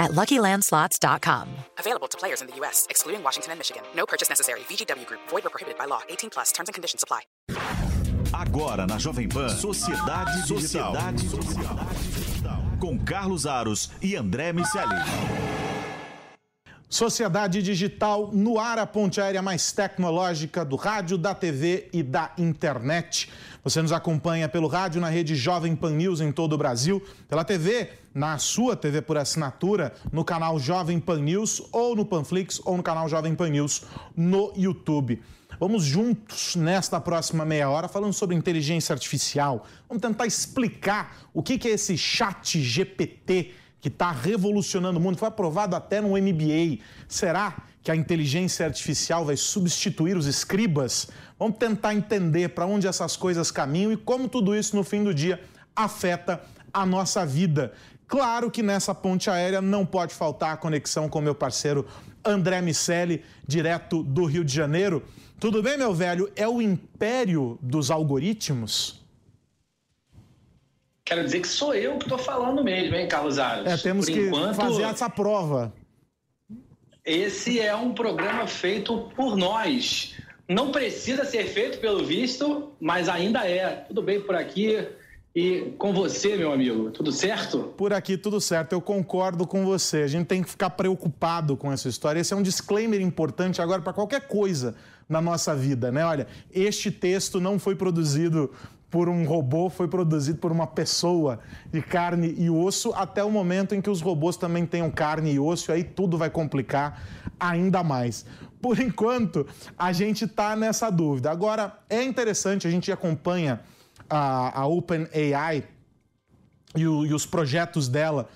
at LuckyLandSlots.com. Available to players in the U.S., excluding Washington and Michigan. No purchase necessary. VGW Group. Void or prohibited by law. 18 plus. Terms and conditions apply. Agora na Jovem Pan, Sociedade, Sociedade Digital. Com Carlos Aros e André Miceli. Sociedade Digital no ar, a ponte aérea mais tecnológica do rádio, da TV e da internet. Você nos acompanha pelo rádio na rede Jovem Pan News em todo o Brasil, pela TV, na sua TV por assinatura, no canal Jovem Pan News ou no Panflix ou no canal Jovem Pan News no YouTube. Vamos juntos nesta próxima meia hora falando sobre inteligência artificial. Vamos tentar explicar o que é esse chat GPT que está revolucionando o mundo, foi aprovado até no MBA. Será que a inteligência artificial vai substituir os escribas? Vamos tentar entender para onde essas coisas caminham e como tudo isso, no fim do dia, afeta a nossa vida. Claro que nessa ponte aérea não pode faltar a conexão com meu parceiro André Miceli, direto do Rio de Janeiro. Tudo bem, meu velho? É o império dos algoritmos? Quero dizer que sou eu que estou falando mesmo, hein, Carlos Aros? É, temos Por que enquanto, fazer essa prova. Esse é um programa feito por nós. Não precisa ser feito, pelo visto, mas ainda é. Tudo bem por aqui? E com você, meu amigo, tudo certo? Por aqui tudo certo, eu concordo com você. A gente tem que ficar preocupado com essa história. Esse é um disclaimer importante agora para qualquer coisa na nossa vida, né? Olha, este texto não foi produzido por um robô foi produzido por uma pessoa de carne e osso, até o momento em que os robôs também tenham carne e osso, aí tudo vai complicar ainda mais. Por enquanto, a gente está nessa dúvida. Agora, é interessante, a gente acompanha a, a OpenAI e, e os projetos dela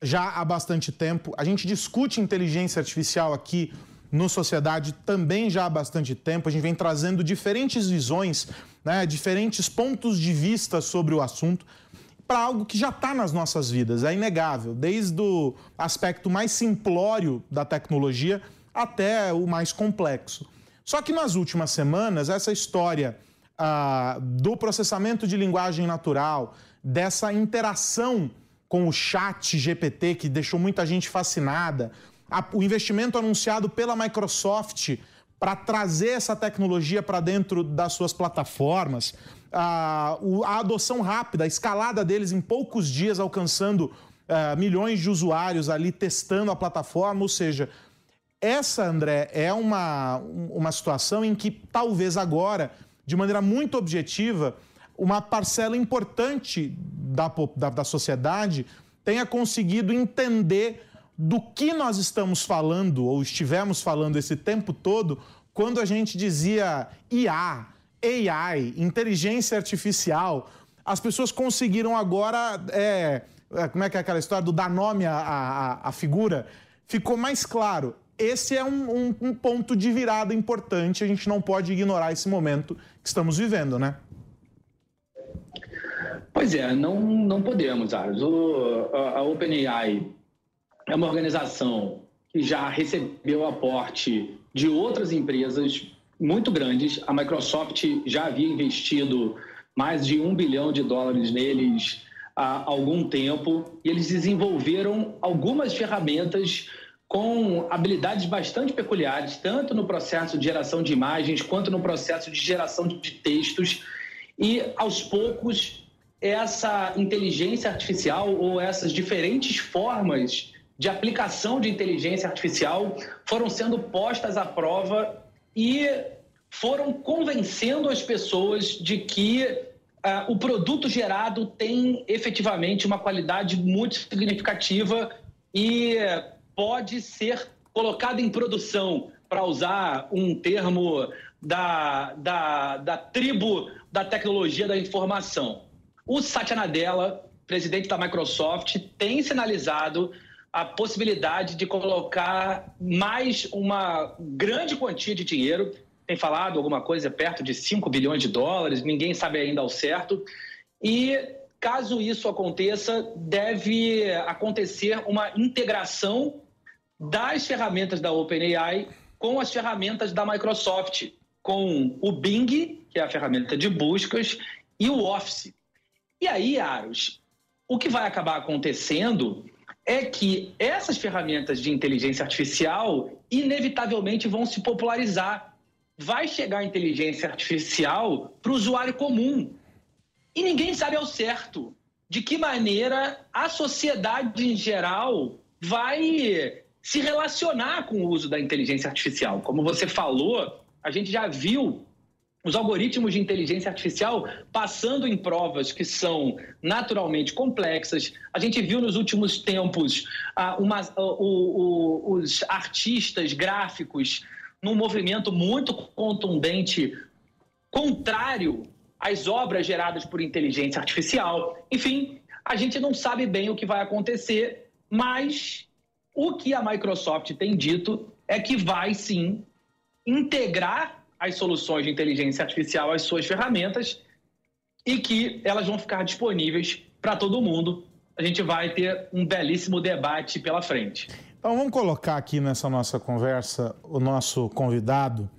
já há bastante tempo. A gente discute inteligência artificial aqui no Sociedade também já há bastante tempo. A gente vem trazendo diferentes visões né, diferentes pontos de vista sobre o assunto para algo que já está nas nossas vidas, é inegável, desde o aspecto mais simplório da tecnologia até o mais complexo. Só que nas últimas semanas, essa história ah, do processamento de linguagem natural, dessa interação com o chat GPT que deixou muita gente fascinada, o investimento anunciado pela Microsoft para trazer essa tecnologia para dentro das suas plataformas, a, a, adoção rápida, a escalada deles em poucos dias, alcançando uh, milhões de usuários ali testando a plataforma. Ou seja, essa, André, é uma, uma situação em que talvez agora, de maneira muito objetiva, uma parcela importante da, da, da sociedade tenha conseguido entender do que nós estamos falando ou estivemos falando esse tempo todo quando a gente dizia IA, AI, inteligência artificial. As pessoas conseguiram agora, é, é, como é que é aquela história do dar nome à, à, à figura? Ficou mais claro. Esse é um, um, um ponto de virada importante, a gente não pode ignorar esse momento que estamos vivendo, né? Pois é, não, não podemos, Aros. a, a OpenAI é uma organização que já recebeu aporte de outras empresas muito grandes. A Microsoft já havia investido mais de um bilhão de dólares neles há algum tempo e eles desenvolveram algumas ferramentas com habilidades bastante peculiares, tanto no processo de geração de imagens quanto no processo de geração de textos. E aos poucos, essa inteligência artificial ou essas diferentes formas de aplicação de inteligência artificial foram sendo postas à prova e foram convencendo as pessoas de que uh, o produto gerado tem efetivamente uma qualidade muito significativa e pode ser colocado em produção, para usar um termo da, da, da tribo da tecnologia da informação. O Satya Nadella, presidente da Microsoft, tem sinalizado a possibilidade de colocar mais uma grande quantia de dinheiro, tem falado alguma coisa perto de 5 bilhões de dólares, ninguém sabe ainda ao certo. E caso isso aconteça, deve acontecer uma integração das ferramentas da OpenAI com as ferramentas da Microsoft, com o Bing, que é a ferramenta de buscas, e o Office. E aí, Aros, o que vai acabar acontecendo é que essas ferramentas de inteligência artificial inevitavelmente vão se popularizar. Vai chegar a inteligência artificial para o usuário comum. E ninguém sabe ao certo de que maneira a sociedade em geral vai se relacionar com o uso da inteligência artificial. Como você falou, a gente já viu os algoritmos de inteligência artificial passando em provas que são naturalmente complexas. A gente viu nos últimos tempos ah, uma, o, o, os artistas gráficos num movimento muito contundente contrário às obras geradas por inteligência artificial. Enfim, a gente não sabe bem o que vai acontecer, mas o que a Microsoft tem dito é que vai sim integrar as soluções de inteligência artificial às suas ferramentas e que elas vão ficar disponíveis para todo mundo. A gente vai ter um belíssimo debate pela frente. Então vamos colocar aqui nessa nossa conversa o nosso convidado,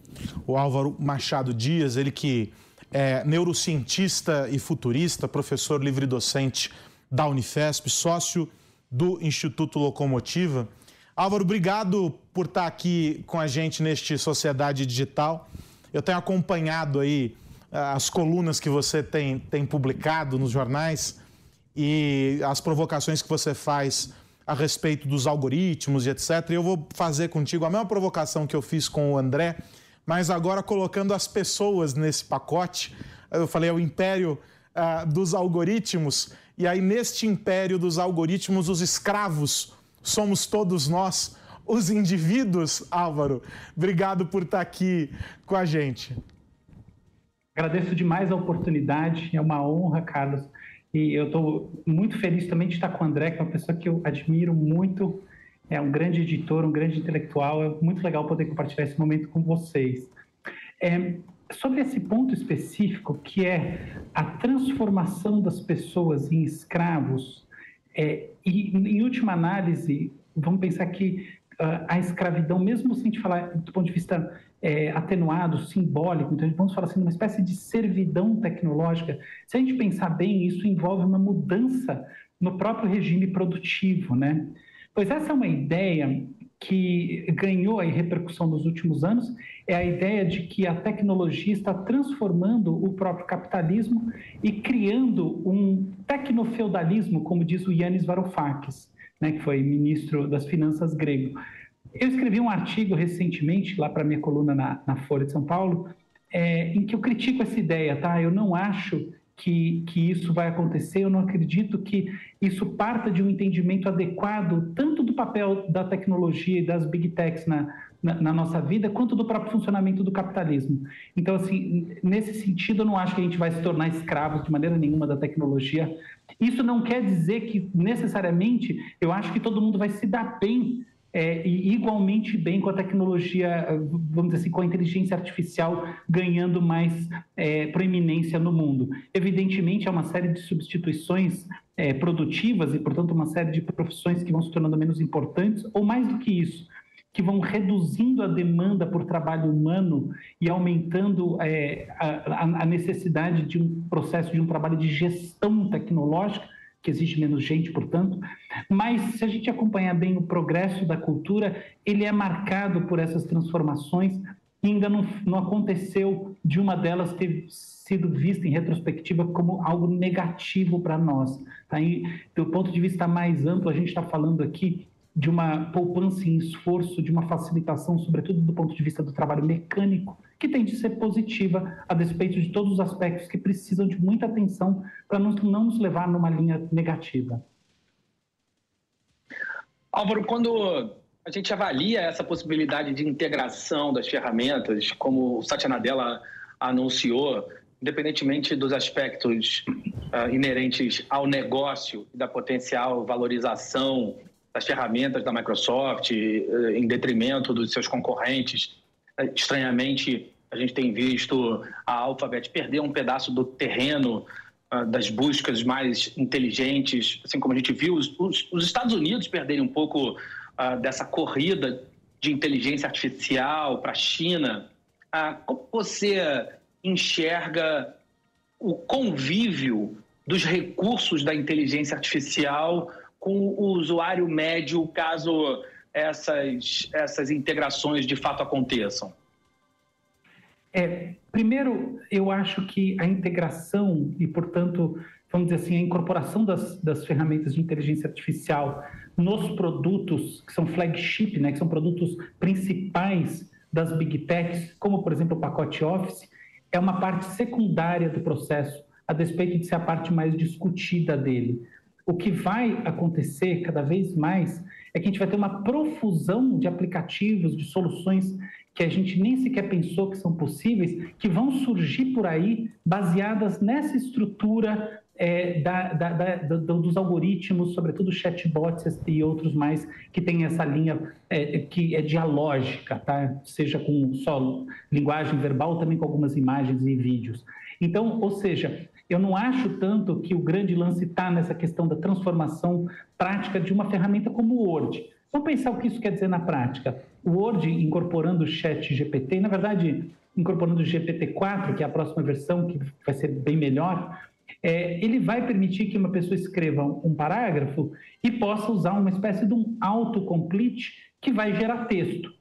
o Álvaro Machado Dias, ele que é neurocientista e futurista, professor livre-docente da Unifesp, sócio do Instituto Locomotiva. Álvaro, obrigado por estar aqui com a gente neste Sociedade Digital. Eu tenho acompanhado aí ah, as colunas que você tem, tem publicado nos jornais e as provocações que você faz a respeito dos algoritmos e etc. E eu vou fazer contigo a mesma provocação que eu fiz com o André, mas agora colocando as pessoas nesse pacote. Eu falei, é o império uh, dos algoritmos. E aí, neste império dos algoritmos, os escravos somos todos nós, os indivíduos. Álvaro, obrigado por estar aqui com a gente. Agradeço demais a oportunidade, é uma honra, Carlos. E eu estou muito feliz também de estar com o André, que é uma pessoa que eu admiro muito, é um grande editor, um grande intelectual. É muito legal poder compartilhar esse momento com vocês. É, sobre esse ponto específico, que é a transformação das pessoas em escravos, é, e em última análise, vamos pensar que a escravidão, mesmo se a gente falar do ponto de vista é, atenuado, simbólico, então vamos falar assim, uma espécie de servidão tecnológica, se a gente pensar bem, isso envolve uma mudança no próprio regime produtivo, né? Pois essa é uma ideia que ganhou a repercussão nos últimos anos é a ideia de que a tecnologia está transformando o próprio capitalismo e criando um tecnofeudalismo, como diz o Yannis Varoufakis, né, que foi ministro das Finanças grego. Eu escrevi um artigo recentemente, lá para minha coluna na, na, Folha de São Paulo, é, em que eu critico essa ideia, tá? Eu não acho que, que isso vai acontecer. Eu não acredito que isso parta de um entendimento adequado, tanto do papel da tecnologia e das big techs na, na, na, nossa vida, quanto do próprio funcionamento do capitalismo. Então, assim, nesse sentido, eu não acho que a gente vai se tornar escravos de maneira nenhuma da tecnologia. Isso não quer dizer que, necessariamente, eu acho que todo mundo vai se dar bem é, e igualmente bem com a tecnologia, vamos dizer assim, com a inteligência artificial ganhando mais é, proeminência no mundo. Evidentemente, há uma série de substituições é, produtivas e, portanto, uma série de profissões que vão se tornando menos importantes, ou mais do que isso, que vão reduzindo a demanda por trabalho humano e aumentando é, a, a necessidade de um processo de um trabalho de gestão tecnológica que existe menos gente, portanto. Mas se a gente acompanhar bem o progresso da cultura, ele é marcado por essas transformações e ainda não, não aconteceu de uma delas ter sido vista em retrospectiva como algo negativo para nós. Tá? E, do ponto de vista mais amplo, a gente está falando aqui de uma poupança em esforço, de uma facilitação, sobretudo do ponto de vista do trabalho mecânico, que tem de ser positiva a despeito de todos os aspectos que precisam de muita atenção para não nos levar numa linha negativa. Álvaro, quando a gente avalia essa possibilidade de integração das ferramentas, como o Satya Nadella anunciou, independentemente dos aspectos uh, inerentes ao negócio e da potencial valorização das ferramentas da Microsoft uh, em detrimento dos seus concorrentes, uh, estranhamente A gente tem visto a Alphabet perder um pedaço do terreno uh, das buscas mais inteligentes, assim como a gente viu os, os, os Estados Unidos perderem um pouco uh, dessa corrida de inteligência artificial para a China. Uh, como você enxerga o convívio dos recursos da inteligência artificial com o usuário médio, caso essas, essas integrações de fato aconteçam? É, primeiro, eu acho que a integração e, portanto, vamos dizer assim, a incorporação das, das ferramentas de inteligência artificial nos produtos que são flagship, né, que são produtos principais das big techs, como, por exemplo, o pacote Office, é uma parte secundária do processo, a despeito de ser a parte mais discutida dele. O que vai acontecer cada vez mais é que a gente vai ter uma profusão de aplicativos, de soluções que a gente nem sequer pensou que são possíveis, que vão surgir por aí baseadas nessa estrutura é, da, da, da, dos algoritmos, sobretudo chatbots e outros mais que tem essa linha é, que é dialógica, tá? seja com só linguagem verbal, também com algumas imagens e vídeos. Então, ou seja, eu não acho tanto que o grande lance está nessa questão da transformação prática de uma ferramenta como o Word. Vamos pensar o que isso quer dizer na prática. O Word incorporando o chat GPT, na verdade, incorporando o GPT-4, que é a próxima versão, que vai ser bem melhor, é, ele vai permitir que uma pessoa escreva um parágrafo e possa usar uma espécie de um autocomplete que vai gerar texto.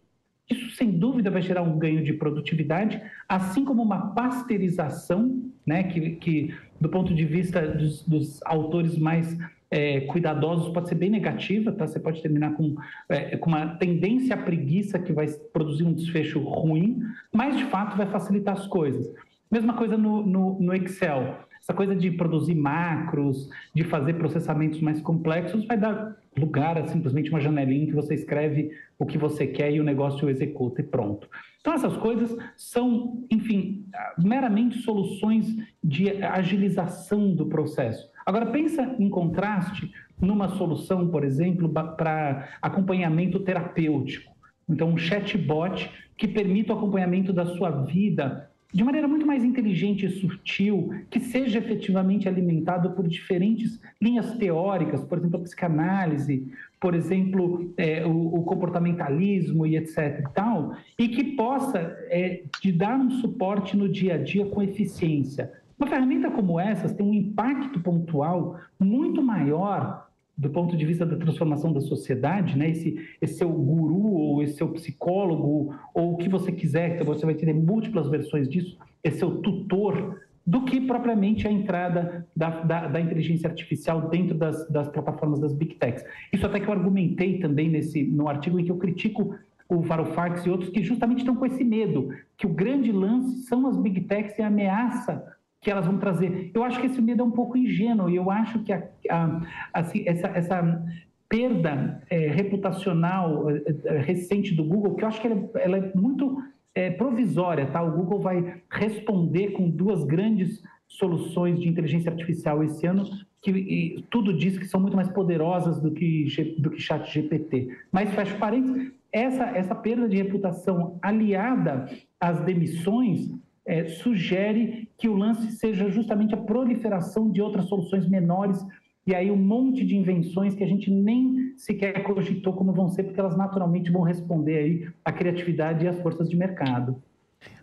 Isso, sem dúvida, vai gerar um ganho de produtividade, assim como uma pasteurização, né, que, que do ponto de vista dos, dos autores mais é, cuidadosos pode ser bem negativa, tá? Você pode terminar com, é, com uma tendência à preguiça que vai produzir um desfecho ruim, mas de fato vai facilitar as coisas. Mesma coisa no, no, no Excel. Essa coisa de produzir macros, de fazer processamentos mais complexos, vai dar lugar a simplesmente uma janelinha que você escreve o que você quer e o negócio executa e pronto. Então, essas coisas são, enfim, meramente soluções de agilização do processo. Agora, pensa em contraste numa solução, por exemplo, para acompanhamento terapêutico. Então, um chatbot que permita o acompanhamento da sua vida de maneira muito mais inteligente e sutil, que seja efetivamente alimentado por diferentes linhas teóricas, por exemplo, a psicanálise, por exemplo, é, o, o, comportamentalismo e etc. e tal, e que possa é, te dar um suporte no dia a dia com eficiência. Uma ferramenta como essa tem um impacto pontual muito maior do ponto de vista da transformação da sociedade, né? Esse, esse seu guru ou esse seu psicólogo ou o que você quiser, que você vai ter múltiplas versões disso, esse seu tutor, do que propriamente a entrada da, da, da inteligência artificial dentro das, das, plataformas das big techs. Isso até que eu argumentei também nesse no artigo em que eu critico o Varoufakis e outros que justamente estão com esse medo, que o grande lance são as big techs e a ameaça que elas vão trazer. Eu acho que esse medo é um pouco ingênuo e eu acho que a, a, assim, essa, essa perda é, reputacional é, é, recente do Google, que eu acho que ela, ela é muito é, provisória, tá? O Google vai responder com duas grandes soluções de inteligência artificial esse ano, que tudo diz que são muito mais poderosas do que, do que chat GPT. Mas, fecho parênteses, essa, essa perda de reputação aliada às demissões é, sugere que o lance seja justamente a proliferação de outras soluções menores e aí um monte de invenções que a gente nem sequer cogitou como vão ser, porque elas naturalmente vão responder aí à criatividade e às forças de mercado.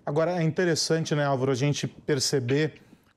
Agora é interessante, né, Álvaro, a gente perceber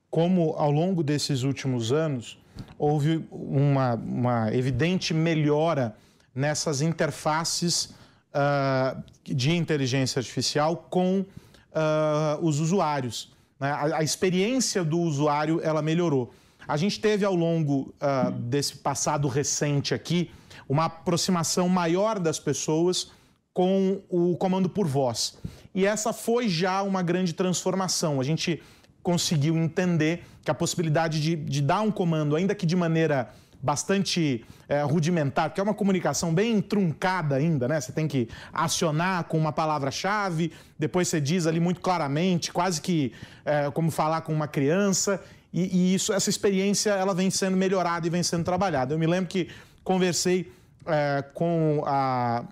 como ao longo desses últimos anos houve uma, uma evidente melhora nessas interfaces uh, de inteligência artificial com uh, os usuários. Né? A, a, experiência do usuário ela melhorou. A gente teve ao longo uh, desse passado recente aqui uma aproximação maior das pessoas com o comando por voz. E essa foi já uma grande transformação. A gente conseguiu entender que a possibilidade de, de dar um comando, ainda que de maneira bastante é, rudimentar, porque é uma comunicação bem truncada ainda, né? Você tem que acionar com uma palavra-chave, depois você diz ali muito claramente, quase que é, como falar com uma criança. E, e, isso, essa experiência, ela vem sendo melhorada e vem sendo trabalhada. Eu me lembro que conversei é, com a,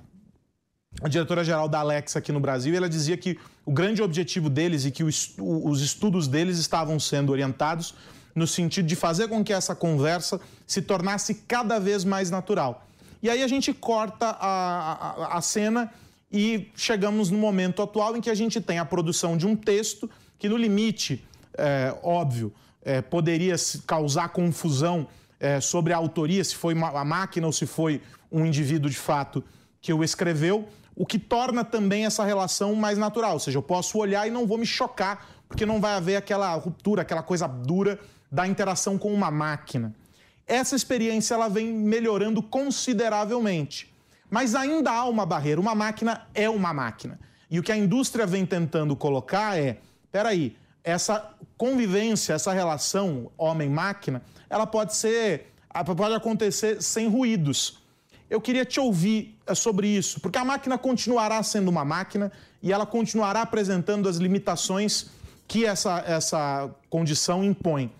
a diretora-geral da Alexa aqui no Brasil ela dizia que o grande objetivo deles e que os estudos deles estavam sendo orientados no sentido de fazer com que essa conversa se tornasse cada vez mais natural. E aí a gente corta a, a, a cena e chegamos no momento atual em que a gente tem a produção de um texto que, no limite, é, óbvio, é, poderia causar confusão é, sobre a autoria, se foi a máquina ou se foi um indivíduo de fato que o escreveu, o que torna também essa relação mais natural. Ou seja, eu posso olhar e não vou me chocar, porque não vai haver aquela ruptura, aquela coisa dura da interação com uma máquina. Essa experiência ela vem melhorando consideravelmente. Mas ainda há uma barreira. Uma máquina é uma máquina. E o que a indústria vem tentando colocar é: peraí, essa convivência, essa relação homem-máquina, ela pode ser, pode acontecer sem ruídos. Eu queria te ouvir eh, sobre isso, porque a máquina continuará sendo uma máquina e ela continuará apresentando as limitações que essa, essa condição impõe.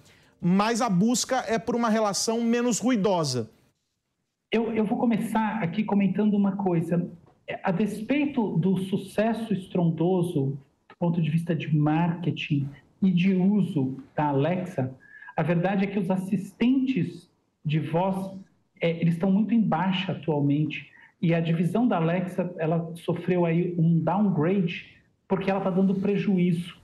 Mas a busca é por uma relação menos ruidosa. Eu, eu vou começar aqui comentando uma coisa. A despeito do sucesso estrondoso do ponto de vista de marketing e de uso da Alexa, a verdade é que os assistentes de voz é, eles estão muito em baixa atualmente e a divisão da Alexa ela sofreu aí um downgrade porque ela está dando prejuízo.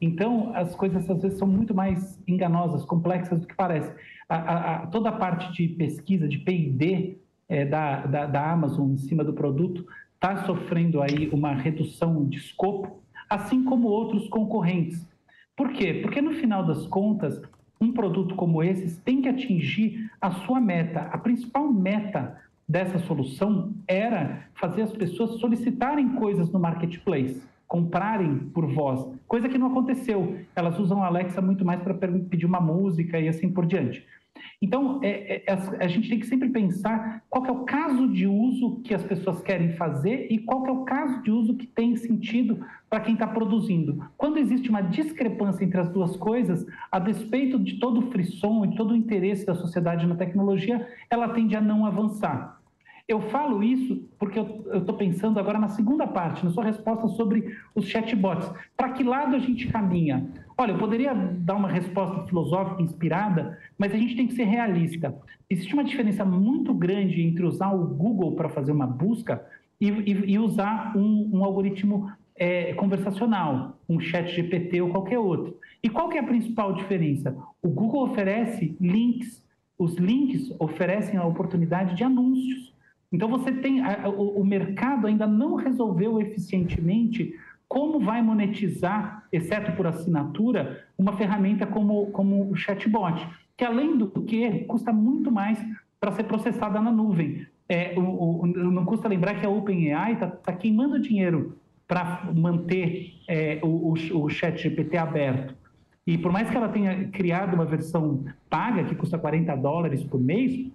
Então as coisas às vezes são muito mais enganosas, complexas do que parece a, a, a, toda a parte de pesquisa, de P&D é, da, da, da Amazon em cima do produto está sofrendo aí uma redução de escopo, assim como outros concorrentes. Por quê? Porque no final das contas, um produto como esse tem que atingir a sua meta. A principal meta dessa solução era fazer as pessoas solicitarem coisas no marketplace, comprarem por voz, coisa que não aconteceu. Elas usam a Alexa muito mais para pedir uma música e assim por diante. Então, é, é, a gente tem que sempre pensar qual é o caso de uso que as pessoas querem fazer e qual é o caso de uso que tem sentido para quem está produzindo. Quando existe uma discrepância entre as duas coisas, a despeito de todo o frisson e todo o interesse da sociedade na tecnologia, ela tende a não avançar. Eu falo isso porque eu estou pensando agora na segunda parte, na sua resposta sobre os chatbots. Para que lado a gente caminha? Olha, eu poderia dar uma resposta filosófica inspirada, mas a gente tem que ser realista. Existe uma diferença muito grande entre usar o Google para fazer uma busca e, e, e usar um, um algoritmo é, conversacional, um chat GPT ou qualquer outro. E qual que é a principal diferença? O Google oferece links, os links oferecem a oportunidade de anúncios. Então você tem o, o mercado ainda não resolveu eficientemente como vai monetizar, exceto por assinatura, uma ferramenta como, como o chatbot, que além do que custa muito mais para ser processada na nuvem. É, o, o, não custa lembrar que a OpenAI está tá queimando dinheiro para manter é, o, o, o chat GPT aberto. E por mais que ela tenha criado uma versão paga, que custa 40 dólares por mês,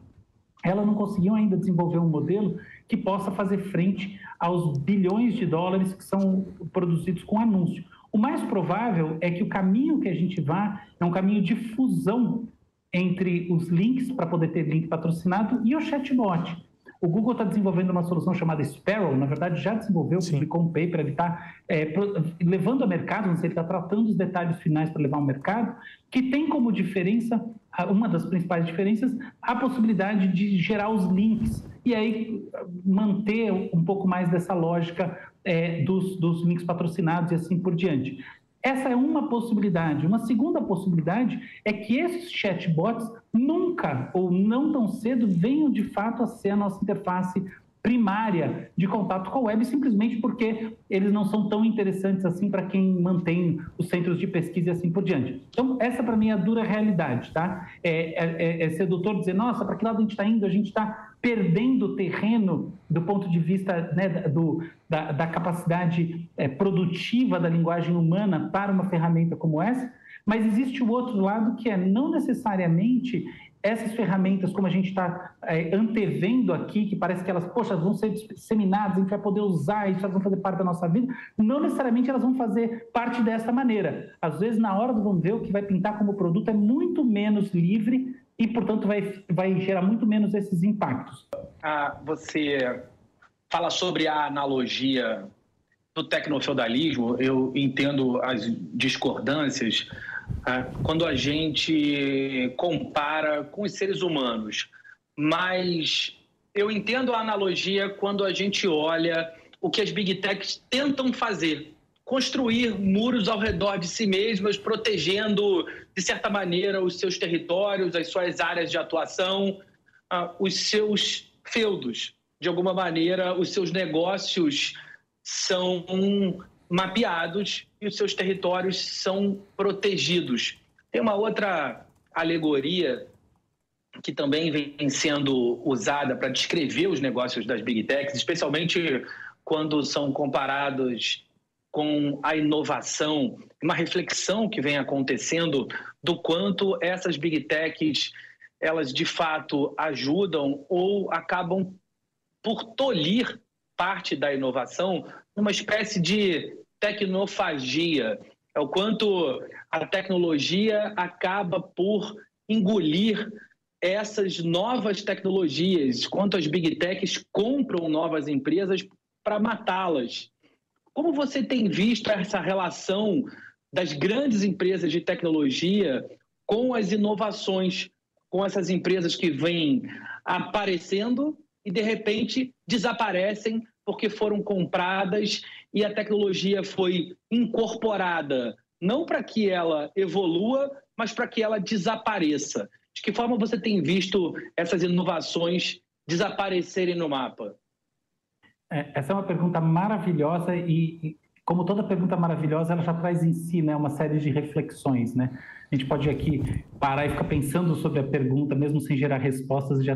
ela não conseguiu ainda desenvolver um modelo que possa fazer frente aos bilhões de dólares que são produzidos com anúncio. O mais provável é que o caminho que a gente vá é um caminho de fusão entre os links, para poder ter link patrocinado, e o chatbot. O Google está desenvolvendo uma solução chamada Sparrow, na verdade já desenvolveu, Sim. publicou um paper, ele está é, levando ao mercado, não sei, ele está tratando os detalhes finais para levar ao mercado, que tem como diferença, uma das principais diferenças, a possibilidade de gerar os links e aí manter um pouco mais dessa lógica é, dos, dos links patrocinados e assim por diante. Essa é uma possibilidade. Uma segunda possibilidade é que esses chatbots nunca ou não tão cedo venham de fato a ser a nossa interface primária de contato com a web, simplesmente porque eles não são tão interessantes assim para quem mantém os centros de pesquisa e assim por diante. Então, essa para mim é a dura realidade, tá? É, é, é sedutor dizer, nossa, para que lado a gente está indo? A gente está perdendo terreno do ponto de vista né, do, da, da, capacidade é, produtiva da linguagem humana para uma ferramenta como essa, mas existe o outro lado que é não necessariamente essas ferramentas, como a gente está é, antevendo aqui, que parece que elas, poxa, vão ser disseminadas, a gente vai poder usar, isso vão fazer parte da nossa vida, não necessariamente elas vão fazer parte dessa maneira. Às vezes, na hora do vamos ver, o que vai pintar como produto é muito menos livre e, portanto, vai, vai gerar muito menos esses impactos. Ah, você fala sobre a analogia do tecnofeudalismo, eu entendo as discordâncias quando a gente compara com os seres humanos, mas eu entendo a analogia quando a gente olha o que as big techs tentam fazer. Construir muros ao redor de si mesmas, protegendo, de certa maneira, os seus territórios, as suas áreas de atuação, uh, os seus feudos. De alguma maneira, os seus negócios são mapeados e os seus territórios são protegidos. Tem uma outra alegoria que também vem sendo usada para descrever os negócios das big techs, especialmente quando são comparados com a inovação, uma reflexão que vem acontecendo do quanto essas big techs elas de fato ajudam ou acabam por tolir parte da inovação numa espécie de tecnofagia. É o quanto a tecnologia acaba por engolir essas novas tecnologias, quanto as big techs compram novas empresas para matá-las. Como você tem visto essa relação das grandes empresas de tecnologia com as inovações, com essas empresas que vêm aparecendo e de repente desaparecem porque foram compradas e a tecnologia foi incorporada, não para que ela evolua, mas para que ela desapareça. De que forma você tem visto essas inovações desaparecerem no mapa? É, essa é uma pergunta maravilhosa e, como toda pergunta maravilhosa, ela já traz em si né, uma série de reflexões. Né? A gente pode aqui parar e ficar pensando sobre a pergunta, mesmo sem gerar respostas, e já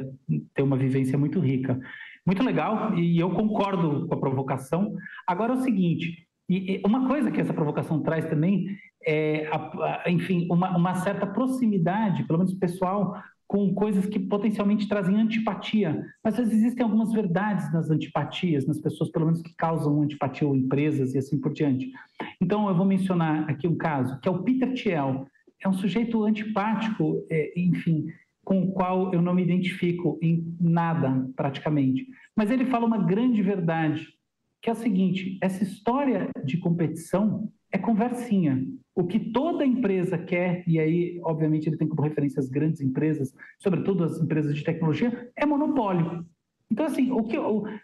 ter uma vivência muito rica. Muito legal, e eu concordo com a provocação. Agora é o seguinte, e uma coisa que essa provocação traz também é, enfim, uma, uma certa proximidade, pelo menos pessoal, com coisas que potencialmente trazem antipatia. Mas existem algumas verdades nas antipatias, nas pessoas, pelo menos, que causam antipatia ou empresas e assim por diante. Então, eu vou mencionar aqui um caso, que é o Peter Thiel. É um sujeito antipático, é, enfim, com o qual eu não me identifico em nada, praticamente. Mas ele fala uma grande verdade, que é o seguinte: essa história de competição é conversinha. O que toda empresa quer, e aí, obviamente, ele tem como referência as grandes empresas, sobretudo as empresas de tecnologia, é monopólio. Então, assim, o que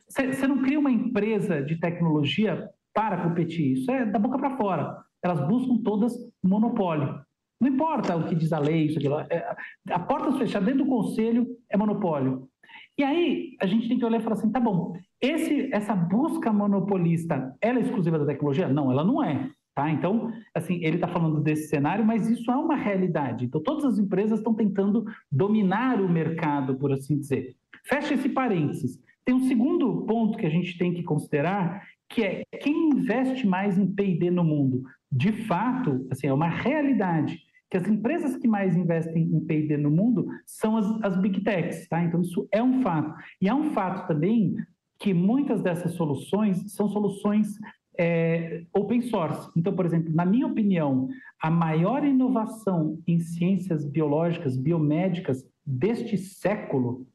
você não cria uma empresa de tecnologia para competir, isso é da boca para fora. Elas buscam todas monopólio. Não importa o que diz a lei, isso, aquilo. É, a porta fechada dentro do conselho é monopólio. E aí a gente tem que olhar e falar assim, tá bom, esse, essa busca monopolista, ela é exclusiva da tecnologia? Não, ela não é. Tá? Então, assim, ele está falando desse cenário, mas isso é uma realidade. Então, todas as empresas estão tentando dominar o mercado, por assim dizer. Fecha esse parênteses. Tem um segundo ponto que a gente tem que considerar, que é quem investe mais em P&D no mundo. De fato, assim, é uma realidade que as empresas que mais investem em P&D no mundo são as, as Big Techs, tá? Então, isso é um fato. E é um fato também que muitas dessas soluções são soluções é, open source. Então, por exemplo, na minha opinião, a maior inovação em ciências biológicas, biomédicas deste século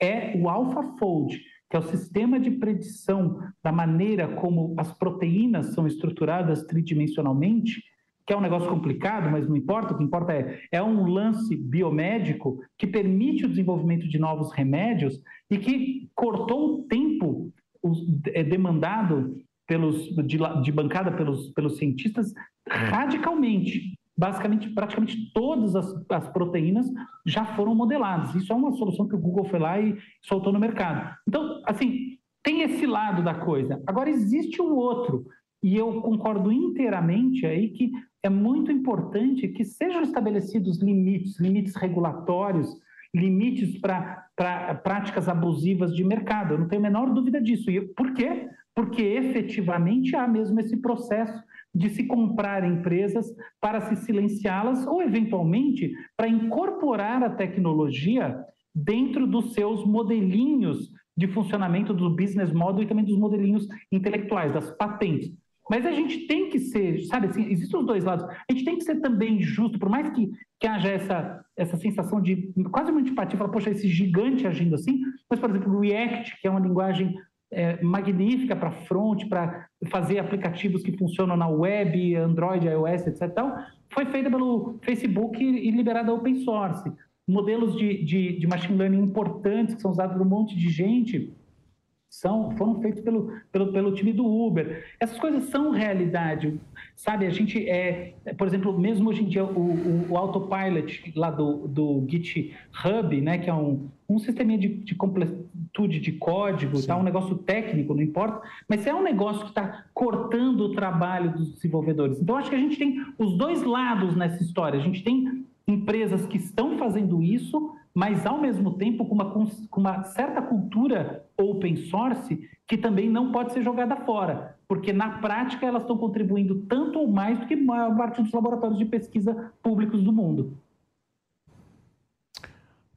é o AlphaFold, que é o sistema de predição da maneira como as proteínas são estruturadas tridimensionalmente, que é um negócio complicado, mas não importa, o que importa é, é um lance biomédico que permite o desenvolvimento de novos remédios e que cortou o tempo é, demandado pelos, de, de bancada pelos, pelos cientistas radicalmente. Basicamente, praticamente todas as, as proteínas já foram modeladas. Isso é uma solução que o Google foi lá e soltou no mercado. Então, assim, tem esse lado da coisa. Agora, existe um outro, e eu concordo inteiramente aí que é muito importante que sejam estabelecidos limites, limites regulatórios, limites para práticas abusivas de mercado. Eu não tenho a menor dúvida disso. E por quê? porque efetivamente há mesmo esse processo de se comprar empresas para se silenciá-las ou, eventualmente, para incorporar a tecnologia dentro dos seus modelinhos de funcionamento do business model e também dos modelinhos intelectuais, das patentes. Mas a gente tem que ser, sabe assim, existem os dois lados. A gente tem que ser também justo, por mais que, que haja essa, essa sensação de quase uma antipatia, falar, poxa, esse gigante agindo assim, mas, por exemplo, o React, que é uma linguagem é, magnífica para front, para fazer aplicativos que funcionam na web, Android, iOS, etc. Então, foi feita pelo Facebook e liberada open source. Modelos de, de, de machine learning importantes que são usados por um monte de gente são, foram feitos pelo, pelo, pelo time do Uber. Essas coisas são realidade, sabe? A gente, é, por exemplo, mesmo hoje em dia, o, o, o autopilot lá do, do GitHub, né, que é um, um sistema de, de completude de código, tá? um negócio técnico, não importa, mas é um negócio que está cortando o trabalho dos desenvolvedores. Então, acho que a gente tem os dois lados nessa história. A gente tem empresas que estão fazendo isso, mas ao mesmo tempo com uma, com uma certa cultura open source que também não pode ser jogada fora, porque na prática elas estão contribuindo tanto ou mais do que a maior parte dos laboratórios de pesquisa públicos do mundo.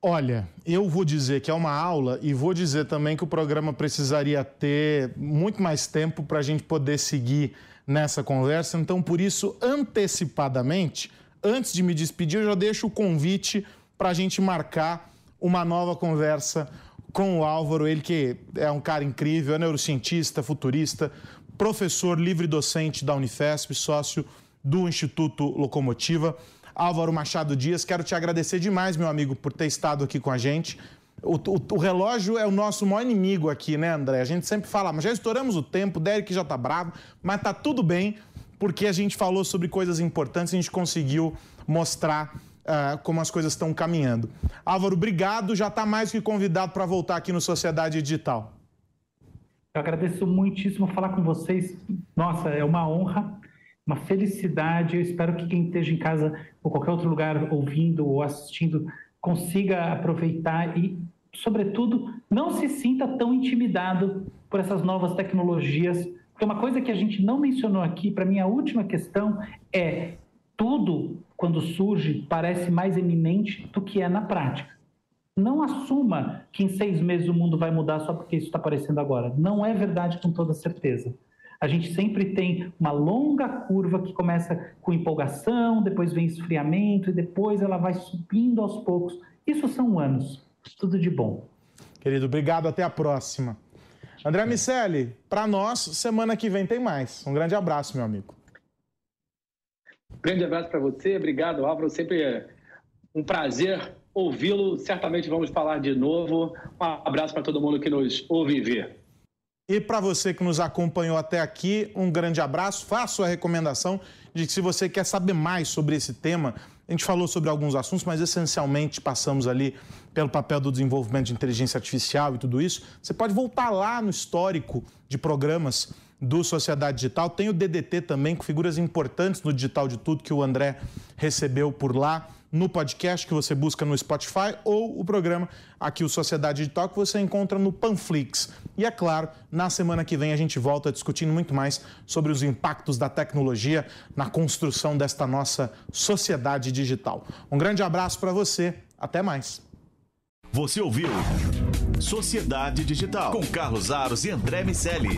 Olha, eu vou dizer que é uma aula e vou dizer também que o programa precisaria ter muito mais tempo para a gente poder seguir nessa conversa. Então, por isso, antecipadamente, antes de me despedir, eu já deixo o convite para a gente marcar uma nova conversa com o Álvaro, ele que é um cara incrível, é neurocientista, futurista, professor livre docente da Unifesp, sócio do Instituto Locomotiva. Álvaro Machado Dias, quero te agradecer demais, meu amigo, por ter estado aqui com a gente. O, o, o, relógio é o nosso maior inimigo aqui, né, André? A gente sempre fala, mas já estouramos o tempo, Derek já tá bravo, mas tá tudo bem, porque a gente falou sobre coisas importantes, a gente conseguiu mostrar uh, como as coisas estão caminhando. Álvaro, obrigado. Já está mais que convidado para voltar aqui no Sociedade Digital. Eu agradeço muitíssimo falar com vocês. Nossa, é uma honra, uma felicidade. Eu espero que quem esteja em casa ou qualquer outro lugar ouvindo ou assistindo consiga aproveitar e, sobretudo, não se sinta tão intimidado por essas novas tecnologias. Porque uma coisa que a gente não mencionou aqui, para mim, a última questão é tudo, quando surge, parece mais eminente do que é na prática. Não assuma que em seis meses o mundo vai mudar só porque isso está aparecendo agora. Não é verdade com toda certeza. A gente sempre tem uma longa curva que começa com empolgação, depois vem esfriamento e depois ela vai subindo aos poucos. Isso são anos. Tudo de bom. Querido, obrigado. Até a próxima. André Miceli, para nós, semana que vem tem mais. Um grande abraço, meu amigo. Grande abraço para você, obrigado, Álvaro. Sempre é um prazer ouvi-lo. Certamente vamos falar de novo. Um abraço para todo mundo que nos ouve e vê. E para você que nos acompanhou até aqui, um grande abraço. Faço a recomendação de que se você quer saber mais sobre esse tema, a gente falou sobre alguns assuntos, mas essencialmente passamos ali pelo papel do desenvolvimento de inteligência artificial e tudo isso. Você pode voltar lá no histórico de programas do Sociedade Digital. Tem o DDT também, com figuras importantes no Digital de Tudo, que o André recebeu por lá, no podcast que você busca no Spotify, ou o programa aqui, o Sociedade Digital, que você encontra no Panflix. E é claro, na semana que vem a gente volta discutindo muito mais sobre os impactos da tecnologia na construção desta nossa sociedade digital. Um grande abraço para você, até mais. Você ouviu Sociedade Digital com Carlos Aros e André Miceli.